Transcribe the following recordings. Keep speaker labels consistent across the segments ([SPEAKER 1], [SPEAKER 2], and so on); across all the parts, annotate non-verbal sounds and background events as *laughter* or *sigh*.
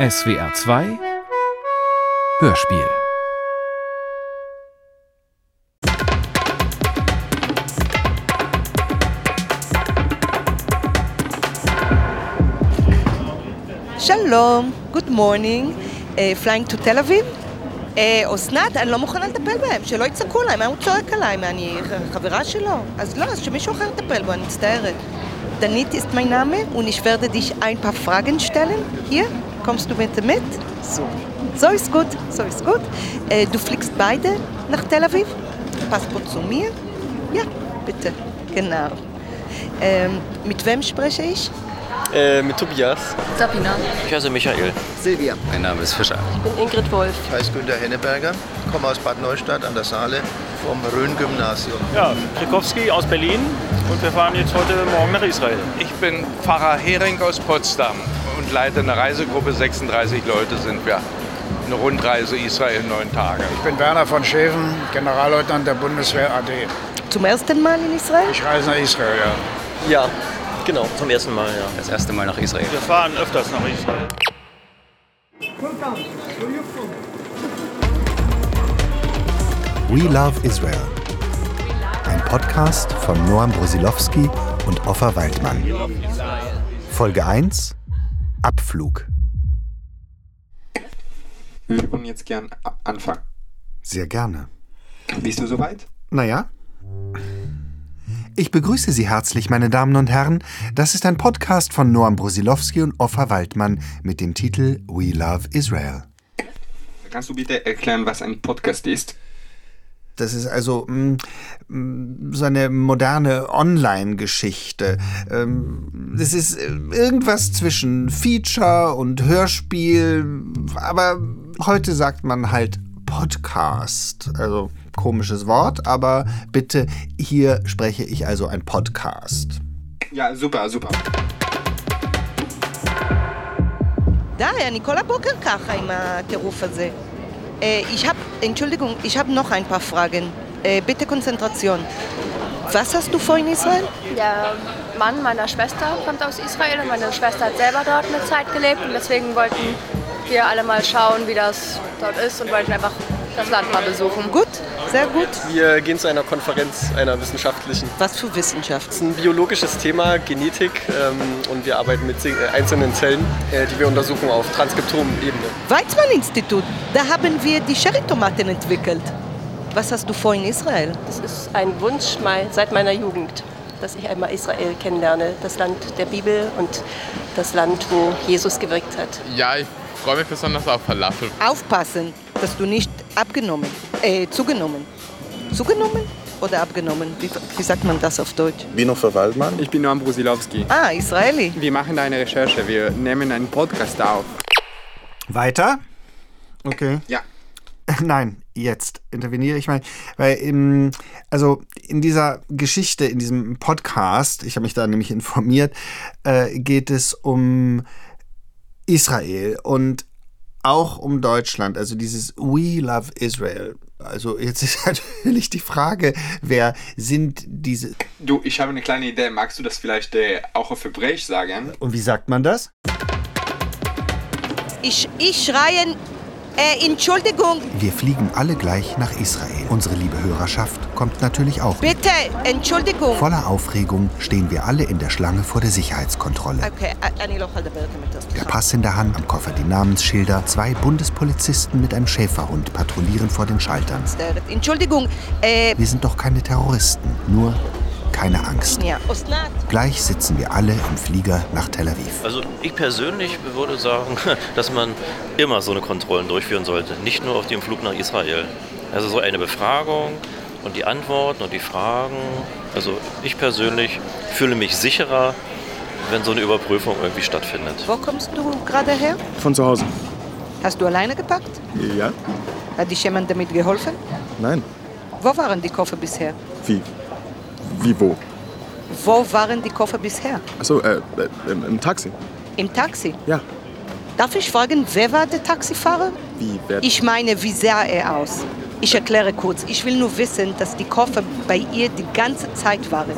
[SPEAKER 1] SWR 2 Hörspiel
[SPEAKER 2] שלום, good morning, uh, flying to תל אביב. Uh, אסנת, אני לא מוכנה לטפל בהם, שלא יצעקו להם, מה הוא צועק עליי? מה, אני חברה שלו? אז לא, אז שמישהו אחר יטפל בו, אני מצטערת. Danit ist mein Name und ich werde dich ein paar Fragen stellen. Hier, kommst du bitte mit? So. So ist gut, so ist gut. Äh, du fliegst beide nach Tel Aviv? Passport zu mir? Ja, bitte. Genau. Ähm, mit wem spreche ich?
[SPEAKER 3] Äh, mit Tobias.
[SPEAKER 4] Sabina.
[SPEAKER 3] Ich heiße Michael.
[SPEAKER 5] Silvia.
[SPEAKER 6] Mein Name ist Fischer.
[SPEAKER 4] Ich bin Ingrid Wolf.
[SPEAKER 7] Ich heiße Günter Henneberger, komme aus Bad Neustadt an der Saale vom Rhön-Gymnasium.
[SPEAKER 8] Ja, Krikowski aus Berlin und wir fahren jetzt heute Morgen nach Israel.
[SPEAKER 9] Ich bin Pfarrer Hering aus Potsdam und leite eine Reisegruppe. 36 Leute sind wir. Eine Rundreise Israel, neun Tage.
[SPEAKER 10] Ich bin Werner von Scheven, Generalleutnant der Bundeswehr AD.
[SPEAKER 2] Zum ersten Mal in Israel?
[SPEAKER 10] Ich reise nach Israel, ja.
[SPEAKER 3] Ja, genau, zum ersten Mal, ja.
[SPEAKER 6] Das erste Mal nach Israel.
[SPEAKER 8] Wir fahren öfters nach Israel.
[SPEAKER 11] We Love Israel. Ein Podcast von Noam Brosilowski und Offa Waldmann. Folge 1 Abflug.
[SPEAKER 12] Wir würden jetzt gern anfangen.
[SPEAKER 11] Sehr gerne.
[SPEAKER 12] Bist du soweit?
[SPEAKER 11] Naja. Ich begrüße Sie herzlich, meine Damen und Herren. Das ist ein Podcast von Noam Brosilowski und Offa Waldmann mit dem Titel We Love Israel.
[SPEAKER 12] Kannst du bitte erklären, was ein Podcast ist?
[SPEAKER 11] Das ist also mm, mm, so eine moderne Online-Geschichte. Ähm, Das ist äh, irgendwas zwischen Feature und Hörspiel, aber heute sagt man halt Podcast. Also komisches Wort, aber bitte, hier spreche ich also ein Podcast.
[SPEAKER 12] Ja, super, super.
[SPEAKER 2] די, אני כל הבוקר ככה עם הטירוף הזה. אה, ich hab, Entschuldigung, ich habe noch ein paar Fragen. Äh, bitte Konzentration. Was hast du vor in Israel?
[SPEAKER 4] Der Mann meiner Schwester kommt aus Israel und meine Schwester hat selber dort eine Zeit gelebt und deswegen wollten wir alle mal schauen, wie das dort ist und wollten einfach das Land mal besuchen.
[SPEAKER 2] Gut, sehr gut.
[SPEAKER 3] Wir gehen zu einer Konferenz, einer wissenschaftlichen.
[SPEAKER 2] Was für Wissenschaft?
[SPEAKER 3] Das ist ein biologisches Thema, Genetik, ähm, und wir arbeiten mit äh, einzelnen Zellen, äh, die wir untersuchen auf Transkriptomenebene.
[SPEAKER 2] Weizmann-Institut, da haben wir die Cherrytomaten entwickelt. Was hast du vor in Israel?
[SPEAKER 13] Das ist ein Wunsch seit meiner Jugend, dass ich einmal Israel kennenlerne, das Land der Bibel und das Land, wo Jesus gewirkt hat.
[SPEAKER 14] Ja, ich freue mich besonders auf Falafel.
[SPEAKER 2] Aufpassen, dass du nicht abgenommen, äh, zugenommen. Zugenommen oder abgenommen? Wie, wie sagt man das auf Deutsch?
[SPEAKER 15] Bino für Waldmann.
[SPEAKER 12] Ich bin Noam Brusilowski.
[SPEAKER 2] Ah, Israeli.
[SPEAKER 12] Wir machen eine Recherche. Wir nehmen einen Podcast auf.
[SPEAKER 11] Weiter? Okay.
[SPEAKER 12] Ja. *laughs*
[SPEAKER 11] Nein, jetzt interveniere ich mal, weil im, also in dieser Geschichte, in diesem Podcast, ich habe mich da nämlich informiert, äh, geht es um Israel und auch um Deutschland, also dieses We Love Israel. Also jetzt ist *laughs* natürlich die Frage, wer sind diese
[SPEAKER 12] Du, ich habe eine kleine Idee. Magst du das vielleicht äh, auch auf Hebräisch sagen?
[SPEAKER 11] und wie sagt man das?
[SPEAKER 2] Ich, ich schreien, äh, Entschuldigung.
[SPEAKER 11] Wir fliegen alle gleich nach Israel. Unsere liebe Hörerschaft kommt natürlich auch.
[SPEAKER 2] Bitte, Entschuldigung.
[SPEAKER 11] Voller Aufregung stehen wir alle in der Schlange vor der Sicherheitskontrolle.
[SPEAKER 2] Äh,
[SPEAKER 11] der Pass in der Hand, am Koffer die Namensschilder, zwei Bundespolizisten mit einem Schäferhund patrouillieren vor den Schaltern.
[SPEAKER 2] Entschuldigung. Äh,
[SPEAKER 11] wir sind doch keine Terroristen, nur keine Angst. Gleich sitzen wir alle im Flieger nach Tel Aviv.
[SPEAKER 3] Also ich persönlich würde sagen, *laughs* dass man immer so eine Kontrollen durchführen sollte, nicht nur auf dem Flug nach Israel. Also so eine Befragung und die Antworten und die Fragen. Also ich persönlich fühle mich sicherer, wenn so eine Überprüfung irgendwie stattfindet.
[SPEAKER 2] Wo kommst du gerade her?
[SPEAKER 15] Von zu Hause.
[SPEAKER 2] Hast du alleine gepackt?
[SPEAKER 15] Ja.
[SPEAKER 2] Hat dich jemand damit geholfen?
[SPEAKER 15] Nein.
[SPEAKER 2] Wo waren die Koffer bisher?
[SPEAKER 15] Wie? Wie wo?
[SPEAKER 2] Wo waren die Koffer bisher?
[SPEAKER 15] Achso, äh, äh, im, im Taxi.
[SPEAKER 2] Im Taxi.
[SPEAKER 15] Ja.
[SPEAKER 2] Darf ich fragen, wer war der Taxifahrer?
[SPEAKER 15] Wie, wer?
[SPEAKER 2] Ich meine, wie sah er aus? Ich erkläre kurz. Ich will nur wissen, dass die Koffer bei ihr die ganze Zeit waren.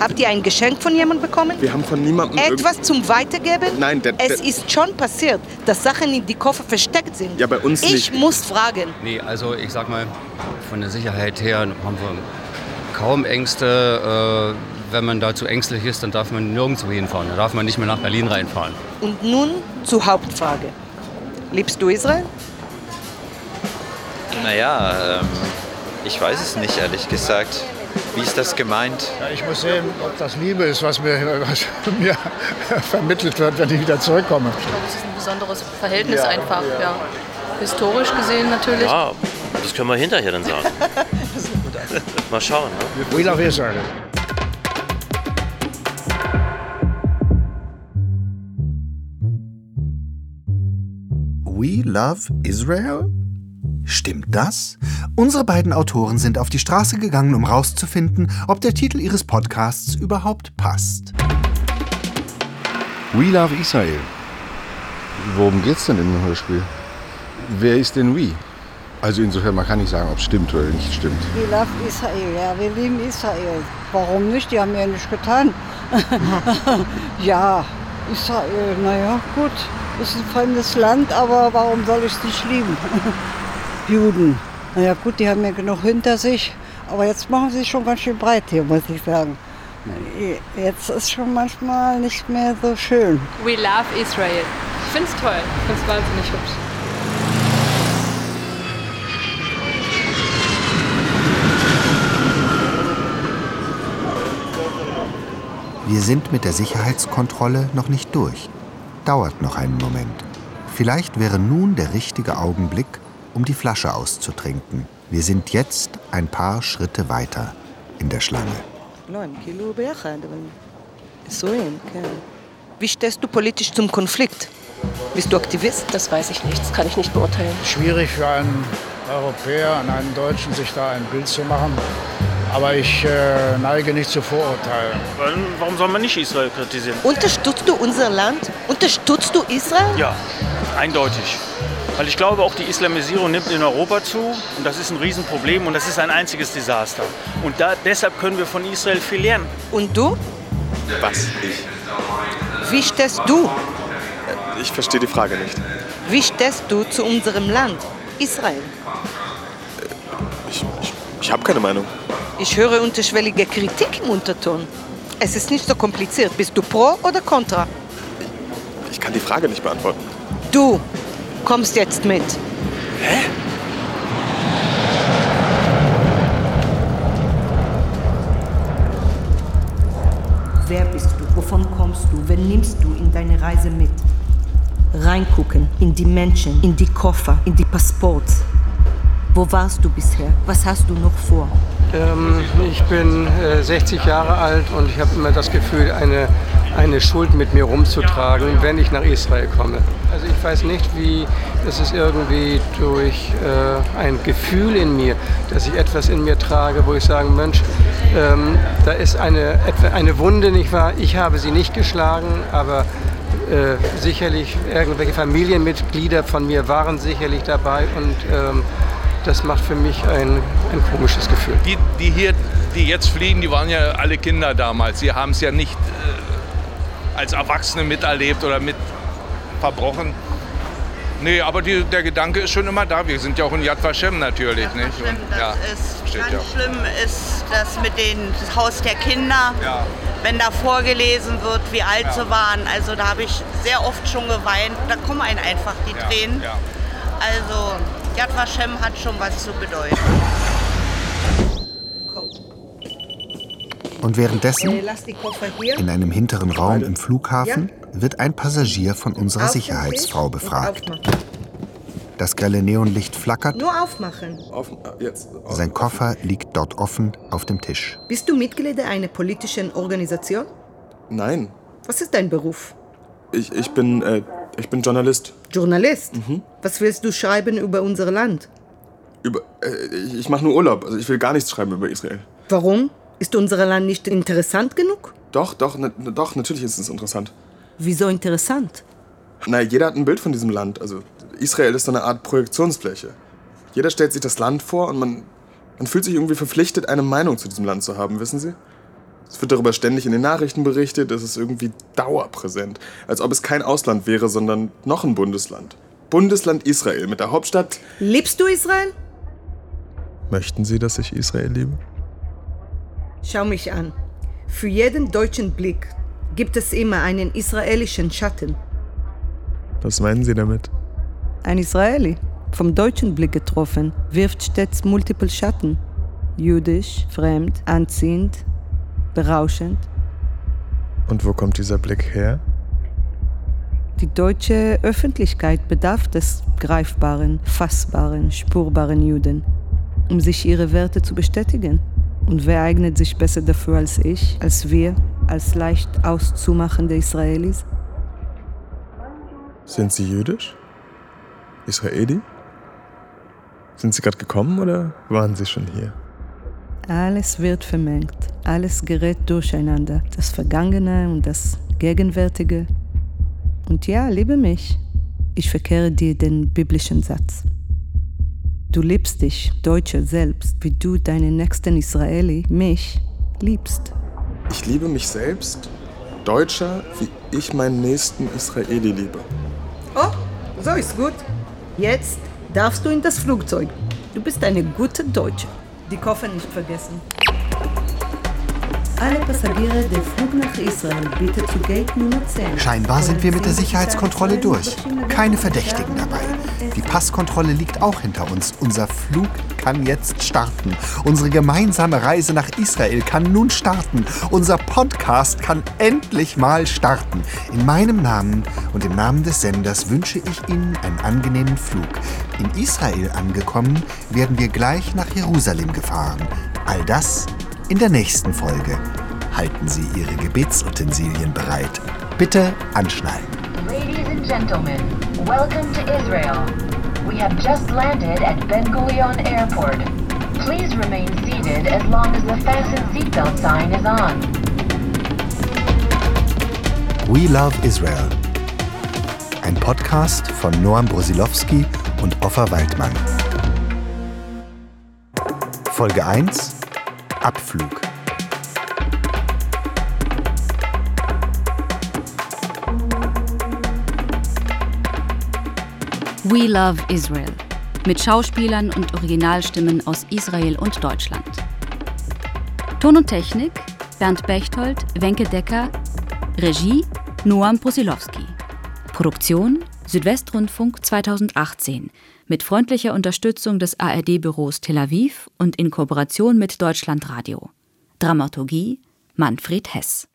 [SPEAKER 2] Habt ihr ein Geschenk von jemandem bekommen?
[SPEAKER 15] Wir haben von niemandem
[SPEAKER 2] Etwas zum Weitergeben?
[SPEAKER 15] Nein, der,
[SPEAKER 2] Es
[SPEAKER 15] der,
[SPEAKER 2] ist schon passiert, dass Sachen in die Koffer versteckt sind.
[SPEAKER 15] Ja, bei uns
[SPEAKER 2] ich
[SPEAKER 15] nicht.
[SPEAKER 2] muss fragen.
[SPEAKER 5] Nee, also ich sag mal, von der Sicherheit her haben wir kaum Ängste. Äh, wenn man dazu ängstlich ist, dann darf man nirgendwo hinfahren. Da darf man nicht mehr nach Berlin reinfahren.
[SPEAKER 2] Und nun zur Hauptfrage. Liebst du Israel?
[SPEAKER 6] Naja, ähm, ich weiß es nicht, ehrlich gesagt. Wie ist das gemeint?
[SPEAKER 10] Ja, ich muss sehen, ob das Liebe ist, was mir, was *laughs* mir vermittelt wird, wenn ich wieder zurückkomme.
[SPEAKER 16] Es ist ein besonderes Verhältnis
[SPEAKER 10] Ja,
[SPEAKER 16] einfach,
[SPEAKER 10] ja.
[SPEAKER 16] ja. Historisch gesehen natürlich.
[SPEAKER 3] Ja, das können wir hinterher dann sagen. *laughs* Mal schauen. Ne?
[SPEAKER 10] We love Israel.
[SPEAKER 11] We Love Israel? Stimmt das? Unsere beiden Autoren sind auf die Straße gegangen, um rauszufinden, ob der Titel ihres Podcasts überhaupt passt.
[SPEAKER 17] We Love Israel. Worum geht's denn in dem Hörspiel? Wer ist denn We? Also insofern, man kann nicht sagen, ob es stimmt oder nicht stimmt.
[SPEAKER 18] We love Israel, ja, wir lieben Israel. Warum nicht? Die haben ja nichts getan. *laughs* ja, Israel, naja, gut, ist ein fremdes Land, aber warum soll ich es nicht lieben? *laughs* Juden, naja, gut, die haben ja genug hinter sich, aber jetzt machen sie sich schon ganz schön breit hier, muss ich sagen. Jetzt ist schon manchmal nicht mehr so schön.
[SPEAKER 16] We love Israel. Ich finde es toll. Ich finde es wahnsinnig hübsch.
[SPEAKER 11] Wir sind mit der Sicherheitskontrolle noch nicht durch. Dauert noch einen Moment. Vielleicht wäre nun der richtige Augenblick, um die Flasche auszutrinken. Wir sind jetzt ein paar Schritte weiter in der Schlange.
[SPEAKER 2] Wie stehst du politisch zum Konflikt? Bist du Aktivist?
[SPEAKER 13] Das weiß ich nicht, das kann ich nicht beurteilen.
[SPEAKER 10] Schwierig für einen Europäer, einen Deutschen, sich da ein Bild zu machen. Aber ich äh, neige nicht zu Vorurteilen.
[SPEAKER 8] Warum soll man nicht Israel kritisieren?
[SPEAKER 2] Unterstützt du unser Land? Unterstützt du Israel?
[SPEAKER 8] Ja, eindeutig. Weil ich glaube, auch die Islamisierung nimmt in Europa zu und das ist ein Riesenproblem und das ist ein einziges Desaster. Und da, deshalb können wir von Israel viel lernen.
[SPEAKER 2] Und du?
[SPEAKER 15] Was? Ich?
[SPEAKER 2] Wie stehst du?
[SPEAKER 15] Ich verstehe die Frage nicht.
[SPEAKER 2] Wie stehst du zu unserem Land, Israel?
[SPEAKER 15] Ich, ich, ich habe keine Meinung.
[SPEAKER 2] Ich höre unterschwellige Kritik im Unterton. Es ist nicht so kompliziert. Bist du pro oder contra?
[SPEAKER 15] Ich kann die Frage nicht beantworten.
[SPEAKER 2] Du kommst jetzt mit.
[SPEAKER 19] Wer bist du? Wovon kommst du? Wen nimmst du in deine Reise mit? Reingucken in die Menschen, in die Koffer, in die Passports. Wo warst du bisher? Was hast du noch vor?
[SPEAKER 20] Ähm, ich bin äh, 60 Jahre alt und ich habe immer das Gefühl, eine, eine Schuld mit mir rumzutragen, wenn ich nach Israel komme. Also ich weiß nicht, wie es ist irgendwie durch äh, ein Gefühl in mir, dass ich etwas in mir trage, wo ich sage, Mensch, ähm, da ist eine, eine Wunde, nicht wahr? Ich habe sie nicht geschlagen, aber äh, sicherlich irgendwelche Familienmitglieder von mir waren sicherlich dabei und ähm, das macht für mich ein, ein komisches Gefühl.
[SPEAKER 9] Die, die hier, die jetzt fliegen, die waren ja alle Kinder damals. Sie haben es ja nicht äh, als Erwachsene miterlebt oder mit verbrochen. Nee, aber die, der Gedanke ist schon immer da. Wir sind ja auch in Yad Vashem natürlich. Nicht?
[SPEAKER 21] Schlimm,
[SPEAKER 9] Und,
[SPEAKER 21] das
[SPEAKER 9] ja,
[SPEAKER 21] ist ganz
[SPEAKER 9] ja.
[SPEAKER 21] schlimm ist das mit dem Haus der Kinder,
[SPEAKER 9] Ja.
[SPEAKER 21] wenn da vorgelesen wird, wie alt
[SPEAKER 9] Ja.
[SPEAKER 21] sie waren. Also da habe ich sehr oft schon geweint. Da kommen einem einfach die Tränen.
[SPEAKER 9] ja.
[SPEAKER 21] Also Yad Vashem hat schon was zu bedeuten.
[SPEAKER 11] Und
[SPEAKER 2] Äh,
[SPEAKER 11] währenddessen,
[SPEAKER 2] hier.
[SPEAKER 11] in einem hinteren Raum im Flughafen, wird ein Passagier von unserer Sicherheitsfrau befragt. Das grelle Neonlicht flackert,
[SPEAKER 2] Nur aufmachen.
[SPEAKER 15] Jetzt.
[SPEAKER 11] sein Koffer liegt dort offen auf dem Tisch.
[SPEAKER 2] Bist du Mitglied einer politischen Organisation?
[SPEAKER 15] Nein,
[SPEAKER 2] Was ist dein Beruf?
[SPEAKER 15] ich, ich, bin, äh, ich bin Journalist.
[SPEAKER 2] Journalist?
[SPEAKER 15] Mhm.
[SPEAKER 2] Was willst du schreiben über unser Land?
[SPEAKER 15] Über, äh, ich mache nur Urlaub. Also ich will gar nichts schreiben über Israel.
[SPEAKER 2] Warum? Ist unser Land nicht interessant genug?
[SPEAKER 15] Doch, doch, ne, doch, natürlich ist es interessant.
[SPEAKER 2] Wieso interessant?
[SPEAKER 15] Na, jeder hat ein Bild von diesem Land. Also Israel ist so eine Art Projektionsfläche. Jeder stellt sich das Land vor und man, man fühlt sich irgendwie verpflichtet, eine Meinung zu diesem Land zu haben, wissen Sie? Es wird darüber ständig in den Nachrichten berichtet, es ist irgendwie dauerpräsent. Als ob es kein Ausland wäre, sondern noch ein Bundesland. Bundesland Israel mit der Hauptstadt.
[SPEAKER 2] Liebst du Israel?
[SPEAKER 15] Möchten Sie, dass ich Israel liebe?
[SPEAKER 2] Schau mich an. Für jeden deutschen Blick gibt es immer einen israelischen Schatten.
[SPEAKER 15] Was meinen Sie damit?
[SPEAKER 2] Ein Israeli, vom deutschen Blick getroffen, wirft stets multiple Schatten. Jüdisch, fremd, anziehend, berauschend.
[SPEAKER 15] Und wo kommt dieser Blick her?
[SPEAKER 2] Die deutsche Öffentlichkeit bedarf des greifbaren, fassbaren, spurbaren Juden, um sich ihre Werte zu bestätigen. Und wer eignet sich besser dafür als ich, als wir, als leicht auszumachende Israelis?
[SPEAKER 15] Sind Sie jüdisch? Israeli? Sind Sie gerade gekommen oder waren Sie schon hier?
[SPEAKER 2] Alles wird vermengt, alles gerät durcheinander, das Vergangene und das Gegenwärtige. Und ja, liebe mich, ich verkehre dir den biblischen Satz. Du liebst dich, Deutsche, selbst, wie du deinen nächsten Israeli, mich, liebst.
[SPEAKER 15] Ich liebe mich selbst, Deutscher, wie ich meinen nächsten Israeli liebe.
[SPEAKER 2] Oh, so ist gut. Jetzt darfst du in das Flugzeug. Du bist eine gute Deutsche. Die Koffer nicht vergessen. Alle Passagiere, der Flug nach Israel bitte zu Gate Nummer 10.
[SPEAKER 11] Scheinbar sind wir mit der Sicherheitskontrolle durch. Keine Verdächtigen dabei. Die Passkontrolle liegt auch hinter uns. Unser Flug kann jetzt starten. Unsere gemeinsame Reise nach Israel kann nun starten. Unser Podcast kann endlich mal starten. In meinem Namen und im Namen des Senders wünsche ich Ihnen einen angenehmen Flug. In Israel angekommen, werden wir gleich nach Jerusalem gefahren. All das in der nächsten Folge. Halten Sie Ihre Gebetsutensilien bereit. Bitte anschnallen.
[SPEAKER 12] Ladies and gentlemen, welcome to Israel. We have just landed at Ben Gurion Airport. Please remain seated as long as the fasten seatbelt sign is on.
[SPEAKER 11] We Love Israel. Ein Podcast von Noam Brosilowski und Offa Waldmann. Folge 1 Abflug.
[SPEAKER 22] We Love Israel mit Schauspielern und Originalstimmen aus Israel und Deutschland. Ton und Technik Bernd Bechtold, Wenke Decker, Regie Noam Brusilowski. Produktion Südwestrundfunk 2018 mit freundlicher Unterstützung des ARD-Büros Tel Aviv und in Kooperation mit Deutschlandradio. Dramaturgie Manfred Hess